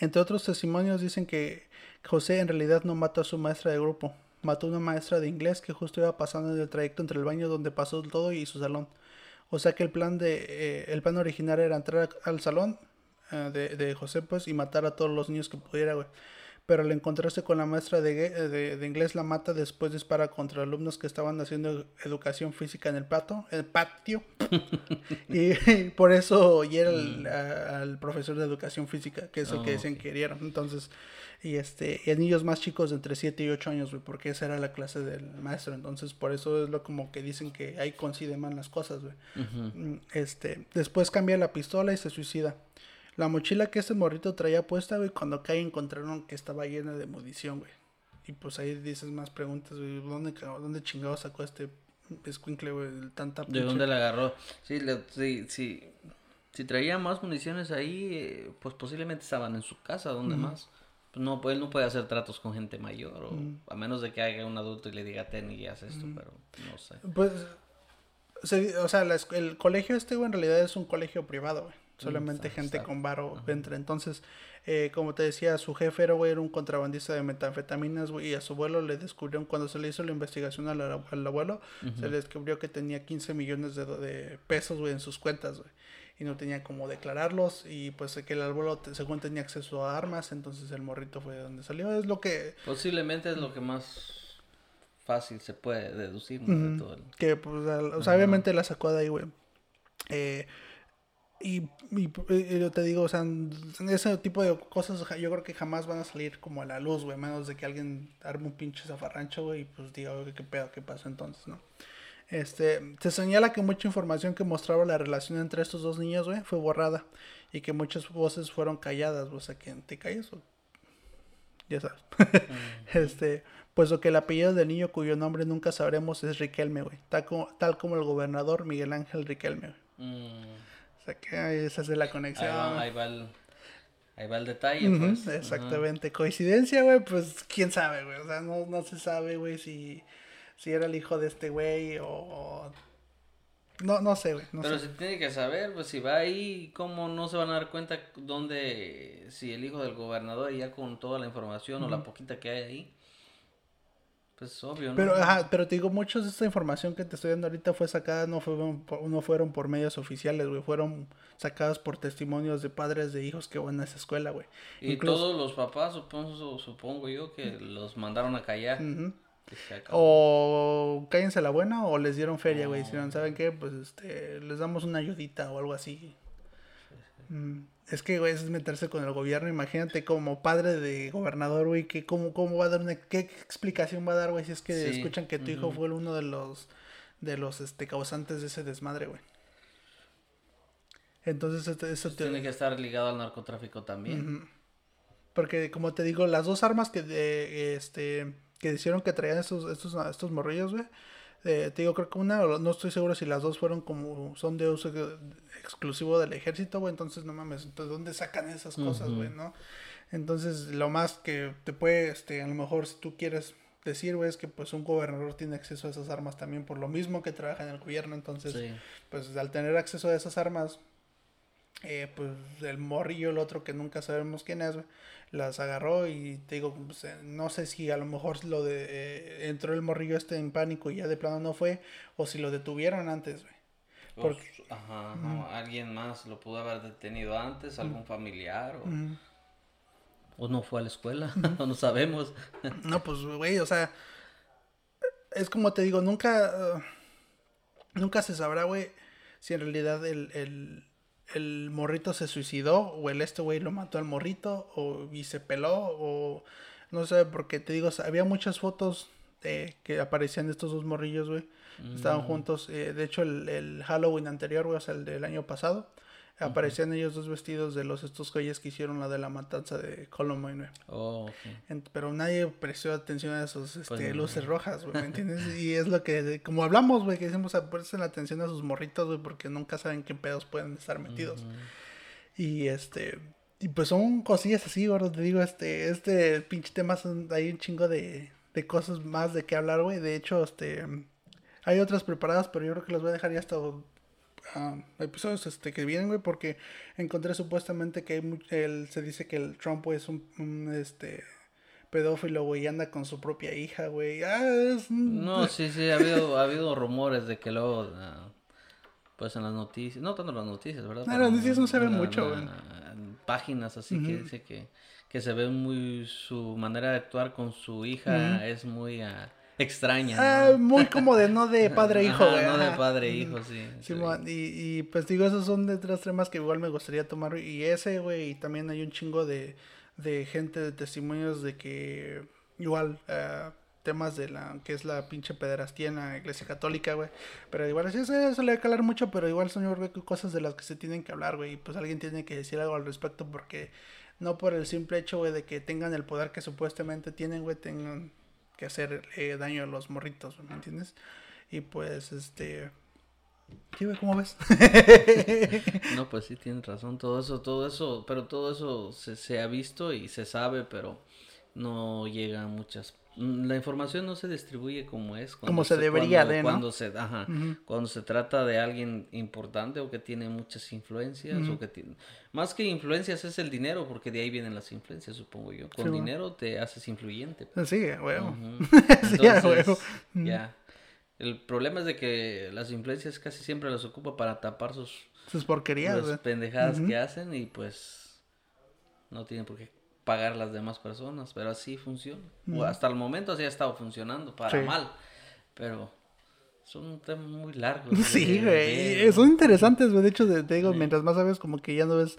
Entre otros testimonios dicen que José en realidad no mató a su maestra de grupo, mató a una maestra de inglés que justo iba pasando en el trayecto entre el baño donde pasó todo y su salón. O sea que el plan de eh, el plan original era entrar al salón eh, de, de, José pues y matar a todos los niños que pudiera, güey pero al encontrarse con la maestra de, de, inglés la mata, después dispara contra alumnos que estaban haciendo educación física en el patio, el patio. y, por eso hiera mm. al profesor de educación física, que es el que oh, decían que hirieron. Entonces, y este, y niños más chicos de entre 7 y 8 años, porque esa era la clase del maestro. Entonces, por eso es lo como que dicen que ahí coinciden más las cosas, güey. Mm, este, después cambia la pistola y se suicida. La mochila que este morrito traía puesta, güey, cuando cae encontraron que estaba llena de munición, güey. Y pues ahí dices más preguntas, güey, ¿dónde, dónde chingado sacó este escuincle, güey, tanta ¿De dónde la agarró? Sí, sí, sí. Si traía más municiones ahí, eh, pues posiblemente estaban en su casa, ¿dónde más? Pues no, pues él no puede hacer tratos con gente mayor, o a menos de que haya un adulto y le diga, ten y haz esto, pero no sé. Pues, o sea, el colegio este, güey, en realidad es un colegio privado, güey. Solamente gente con varo entra. Entonces, eh, como te decía, su jefe era, güey, era un contrabandista de metanfetaminas, güey, y a su abuelo le descubrieron, cuando se le hizo la investigación al, abuelo, se le descubrió que tenía 15 millones de, de pesos, güey, en sus cuentas, güey. Y no tenía como declararlos, y pues que el abuelo, según tenía acceso a armas, entonces el morrito fue de donde salió. Es lo que... Posiblemente es lo que más fácil se puede deducir, de todo Que, pues, o sea, obviamente la sacó de ahí, güey. Eh, y, y, yo te digo, o sea, ese tipo de cosas yo creo que jamás van a salir como a la luz, güey, menos de que alguien arme un pinche zafarrancho, güey, y pues diga, oye, qué pedo, qué pasó entonces, ¿no? Este, se señala que mucha información que mostraba la relación entre estos dos niños, güey, fue borrada y que muchas voces fueron calladas, o sea, que te calles o ya sabes. este, pues lo que el apellido del niño cuyo nombre nunca sabremos es Riquelme, güey, tal como, tal como el gobernador Miguel Ángel Riquelme, güey. Mm. O sea que esa es la conexión. Ahí va, el, ahí va el detalle, pues. Exactamente. Coincidencia, güey, pues quién sabe, güey. O sea, no, no se sabe, güey, si, si era el hijo de este güey o... No, no sé, güey. Pero se tiene que saber, pues si va ahí, ¿cómo no se van a dar cuenta dónde, si el hijo del gobernador ya con toda la información o la poquita que hay ahí? Pues obvio, ¿no? Pero, ajá, pero te digo, muchos de esta información que te estoy dando ahorita fue sacada, no, fueron por, no fueron por medios oficiales, güey, fueron sacadas por testimonios de padres de hijos que van a esa escuela, güey. Y todos los papás, supongo, supongo yo, que los mandaron a callar. O cállense la buena o les dieron feria, güey. Si no saben qué, pues este, les damos una ayudita o algo así. Mm. Es que, güey, es meterse con el gobierno. Imagínate como padre de gobernador, güey, que cómo, cómo va a dar una, qué explicación va a dar, güey, si es que escuchan que tu hijo fue uno de los, de los, este, causantes de ese desmadre, güey. Entonces, eso, eso Tiene que estar ligado al narcotráfico también. Porque, como te digo, las dos armas que, de, este, que hicieron que traían estos, estos, estos morrillos, güey, eh, te digo, creo que una, no estoy seguro si las dos fueron como, son de uso exclusivo del ejército, güey, entonces no mames, entonces ¿dónde sacan esas cosas, güey, no? Entonces, lo más que te puede, este, a lo mejor si tú quieres decir, güey, es que pues un gobernador tiene acceso a esas armas también por lo mismo que trabaja en el gobierno, entonces, pues al tener acceso a esas armas, eh, pues el morrillo, el otro que nunca sabemos quién es, las agarró y te digo, pues, eh, no sé si a lo mejor lo de eh, entró el morrillo este en pánico y ya de plano no fue, o si lo detuvieron antes, güey. Porque... ajá, alguien más lo pudo haber detenido antes, algún familiar o... O no fue a la escuela, o no sabemos. no, pues, güey, o sea, es como te digo, nunca, uh, nunca se sabrá, güey, si en realidad el, el, el morrito se suicidó o el este güey lo mató al morrito o y se peló o no sé, porque te digo, había muchas fotos de que aparecían estos dos morrillos, güey. Estaban Mm. juntos. eh, de hecho, el, el Halloween anterior, güey, o sea, el del año pasado, aparecían ellos dos vestidos de los estos güeyes que hicieron la de la matanza de Columbine. Oh, ok. En- Pero nadie prestó atención a esos este, Pues luces rojas, güey, ¿me entiendes? Y es lo que, como hablamos, güey, que decimos, presten atención a sus morritos, güey, porque nunca saben qué pedos pueden estar metidos. Y este, y pues son cosillas así, gordo, te digo, este, este pinche tema son, hay un chingo de, de cosas más de qué hablar, güey. De hecho, este, hay otras preparadas, pero yo creo que las voy a dejar ya hasta ah, episodios este, que vienen, güey, porque encontré supuestamente que hay el, se dice que el Trump es un, un, este, pedófilo, güey, y anda con su propia hija, güey. Ah, es... No, sí, sí, ha habido, ha habido rumores de que luego, ah, pues en las noticias, no tanto en las noticias, ¿verdad? No, las noticias no se ve en la- mucho, güey. páginas así que dice que, que se ve muy, su manera de actuar con su hija es muy ah, extraña, Ah, ¿no? muy como de no de padre e hijo, Ajá, no de padre e hijo, sí. sí. Y, y pues digo, esos son de tres temas que igual me gustaría tomar. Y ese, güey, y también hay un chingo de, de gente, de testimonios de que igual eh, temas de la que es la pinche pederastía en la iglesia católica, güey. Pero igual sí, eso, eso le va a calar mucho, pero igual son yo creo que cosas de las que se tienen que hablar, güey. Y pues alguien tiene que decir algo al respecto porque no por el simple hecho, güey, de que tengan el poder que supuestamente tienen, güey, tengan que hacer daño a los morritos, ¿me entiendes? Y pues, este... Sí, güey, ¿cómo ves? No, pues sí, tienes razón, todo eso, todo eso, pero todo eso se, se ha visto y se sabe, pero no llega a muchas... mm, La información no se distribuye como es. Como se debería cuando- de, ¿no? Cuando se, ajá, cuando se trata de alguien importante o que tiene muchas influencias o que tiene... Más que influencias es el dinero, porque de ahí vienen las influencias, supongo yo. Con Sí, bueno. dinero te haces influyente. Sí. Ujú. Sí, huevo. Ujú. ya. El problema es de que las influencias casi siempre las ocupa para tapar sus Sus porquerías, las pendejadas que hacen y pues no tienen por qué pagar las demás personas, pero así funciona. O hasta el momento así ha estado funcionando, para Sí. mal, pero son un tema muy largo. Sí, güey. Son interesantes. De hecho, te te digo, Sí. mientras más sabes, como que ya no ves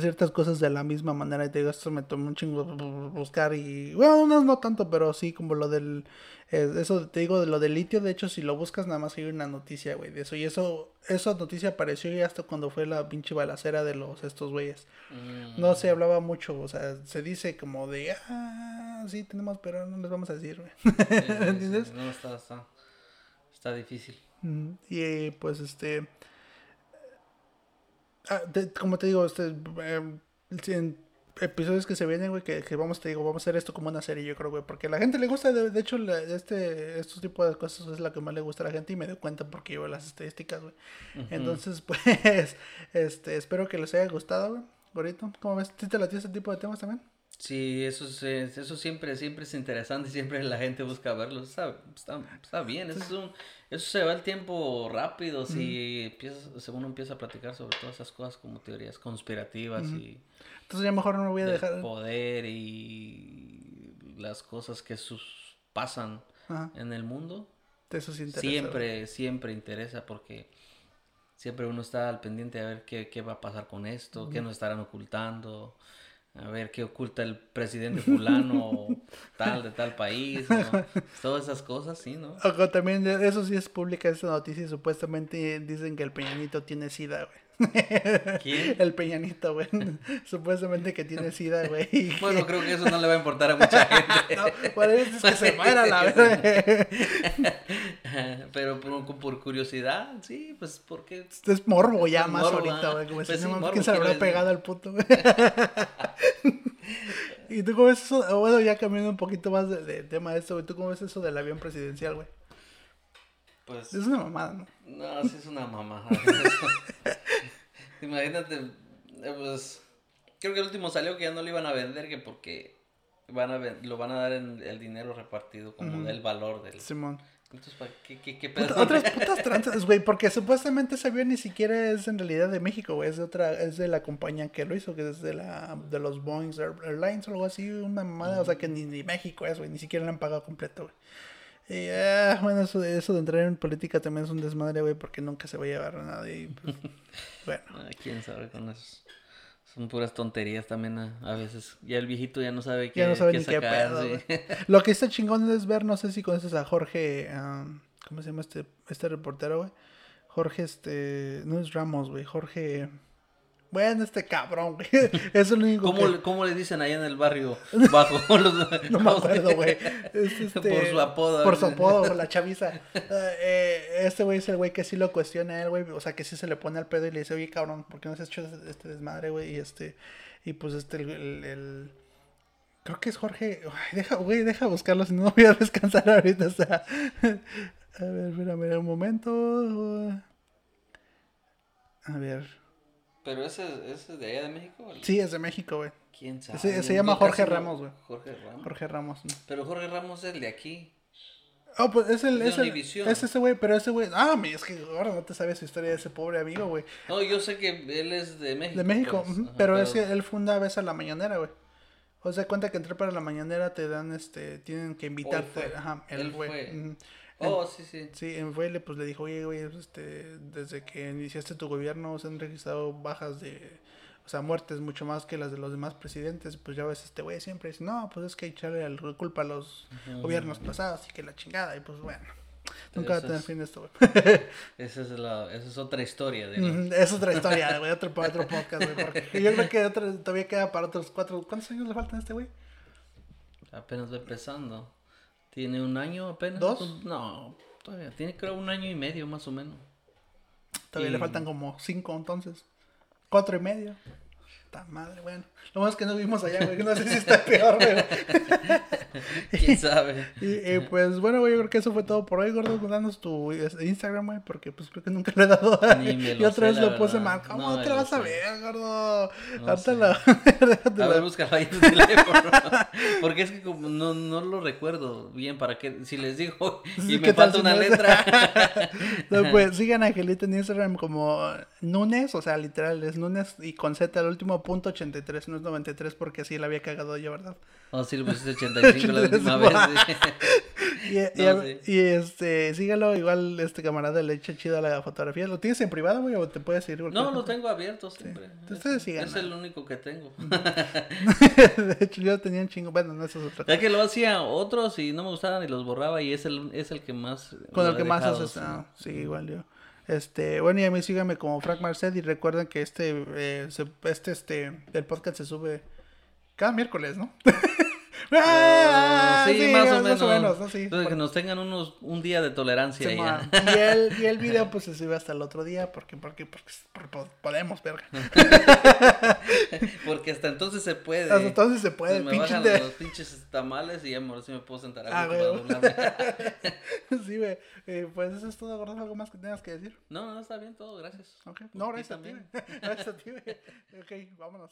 ciertas cosas de la misma manera. Y te digo, esto me tomó un chingo bu- buscar y... Bueno, unas no tanto, pero sí como lo del... eh, eso, te digo, de lo del litio, de hecho, si lo buscas, nada más hay una noticia, güey, de eso. Y eso, esa noticia apareció ya hasta cuando fue la pinche balacera de los estos güeyes. Mm, No se hablaba mucho, o sea, se dice como de... Ah, sí, tenemos, pero no les vamos a decir, güey. sí, sí, sí, ¿Entiendes? No, está, está, está difícil. Mm, Y pues este. Ah, te- como te digo, este. en episodios que se vienen, güey, que, que vamos, te digo, vamos a hacer esto como una serie, yo creo, güey, porque a la gente le gusta, de, de hecho, la- este, estos tipos de cosas es la que más le gusta a la gente y me doy cuenta porque yo las estadísticas, güey. Entonces, pues, este, espero que les haya gustado, güey. Gorito, ¿cómo ves? ¿Sí te latió este tipo de temas también? Sí, eso, es, eso siempre, siempre es interesante, siempre la gente busca verlo, está, está, está bien, eso, es un- eso se va el tiempo rápido si empiezas, si uno empieza a platicar sobre todas esas cosas como teorías conspirativas y Entonces ya mejor no me voy a dejar. poder y las cosas que sus, pasan en el mundo, eso sí interesa, güey. siempre, siempre interesa porque siempre uno está al pendiente de ver qué, qué va a pasar con esto, qué nos estarán ocultando, a ver qué oculta el presidente fulano tal de tal país, ¿no? todas esas cosas, sí, ¿no? Ojo, también eso sí es pública esta noticia y supuestamente dicen que el Peñanito tiene sida, güey. ¿Quién? El Peñanito, güey. supuestamente que tiene sida, güey. y que- Bueno, creo que eso no le va a importar a mucha gente. No, por eso es que se muera la verdad. Pero por, por curiosidad, sí, pues porque Es morbo ya Es más morbo, ahorita, güey. Como Pues si sí, no ¿quién se le habrá pegado al puto, güey? ¿Y tú cómo ves eso? Bueno, ya cambiando un poquito más de, de tema de esto, güey. ¿Tú cómo ves eso del avión presidencial, güey? pues Es una mamada, ¿no? No, sí es una mamada. Imagínate, eh, pues creo que el último salió que ya no lo iban a vender que porque van a lo van a dar en el dinero repartido como Ujú. del valor del, Simón. Entonces, ¿para qué, qué, qué Puta- pedo? otras putas tranzas, güey, porque supuestamente ese avión ni siquiera es en realidad de México, güey, es de otra, es de la compañía que lo hizo, que es de la, de los Boeing Air- Airlines o algo así, una mamada, o sea que ni, ni México es, güey, ni siquiera le han pagado completo, güey. Y, ah, bueno, eso, eso de entrar en política también es un desmadre, güey, porque nunca se va a llevar a nadie. y, pues, bueno, Ah, quién sabe con eso. Son puras tonterías también a, a veces. Ya el viejito ya no sabe qué, ya no sabe ni qué sacar, pedo. sí. güey. Lo que está chingón es ver, no sé si conoces a Jorge, ¿cómo se llama este, este reportero, güey? Jorge, este, no es Ramos, güey, Jorge, bueno, este cabrón, güey, es el único ¿Cómo, que- le, ¿Cómo le dicen allá en el barrio bajo? los- no me acuerdo, güey. Es este- Por su apodo. Por su apodo, por la chaviza. Eh, eh, este güey es el güey que sí lo cuestiona a él, güey. O sea, que sí se le pone al pedo y le dice, oye, cabrón, ¿por qué no has hecho este desmadre, güey? Y este, y pues este, el, el- el- Creo que es Jorge. Ay, deja, güey, deja buscarlo, si no no voy a descansar ahorita. O sea. A ver, espérame un momento. A ver. Pero ese, ese es de allá de México. Sí, es de México, güey. ¿Quién sabe? Ese- se llama Jorge Ramos, güey. Jorge Ramos. Jorge Ramos. ¿no? Pero Jorge Ramos es el de aquí. Oh, pues es el. Es el, es ese güey, pero ese güey. Ah, mi, es que ahora no te sabes su historia de ese pobre amigo, güey. No, yo sé que él es de México. De México, pues. Ajá, pero es que él funda a veces a la mañanera, güey. O sea, cuenta que entré para la mañanera, te dan este. Tienen que invitarte. fue. Ajá, él, Él fue. ujú. Oh, sí, sí. Sí, en fue, le, pues le dijo, oye, güey, este, desde que iniciaste tu gobierno se han registrado bajas de, o sea, muertes mucho más que las de los demás presidentes. Pues ya ves, este güey siempre dice, no, pues es que echarle la culpa a los gobiernos pasados y que la chingada. Y pues bueno, nunca va a tener es- fin esto, güey. Esa es, la, esa es otra historia. De Es otra historia, güey, otro, otro podcast, güey. Porque yo creo que otro- todavía queda para otros cuatro. ¿Cuántos años le faltan a este güey? Apenas va empezando. ¿Tiene un año apenas? ¿Dos? No, todavía. Tiene creo un año y medio más o menos. Todavía Y- le faltan como cinco entonces. Cuatro y medio. Está madre, bueno. Lo más que no vimos allá, güey. No sé si está peor, güey. ¿Quién sabe? Y, y, pues bueno, güey, yo creo que eso fue todo por hoy, gordo. Danos tu Instagram, güey, porque pues creo que nunca le he dado. Ni me y lo otra sé, vez lo puse mal. ¿Cómo No, te lo vas a ver, gordo? No Ahorita lo. A ver, lo- búscalo ahí en tu teléfono. Porque es que como no, no lo recuerdo bien para qué. Si les digo y ¿qué me falta una es? letra. No, pues sigan a Angelita en Instagram como Nunes, o sea, literal, es Nunes y con Z al último punto 83, no es 93 porque así la había cagado yo, ¿verdad? No, sí, le pusiste 85 la última vez. Y, y- No, sí. y, este, sígalo, igual este camarada le echa chido a la fotografía. ¿Lo tienes en privado, güey, o te puedes ir? No, lo tengo abierto siempre. Ustedes Es- sigan, Es ¿no? el único que tengo. de hecho, yo tenía un chingo, bueno, no, eso es otra Ya que lo hacía otros y no me gustaban y los borraba y es el, es el que más. Con el que más haces, sí. ah, sí, igual yo. Este, bueno, y a mí síganme como Frank Marcet y recuerden que este, eh, este, este, el podcast se sube cada miércoles, ¿no? Ah, sí, más, o menos. ¿no? Sí, Entonces, que nos tengan unos, un día de tolerancia Sí, y, el, y el video pues se sube hasta el otro día porque, porque, porque, porque podemos, verga. Porque hasta entonces se puede. Hasta entonces se puede, me bajan de- los pinches tamales y ahora sí me puedo sentar Ah, güey. doblarme. sí, güey. Eh, pues eso es todo, ¿verdad? ¿Algo más que tengas que decir? No, no, está bien todo, gracias. Ok. Por No, gracias a ti. Gracias a ti. Ok, vámonos.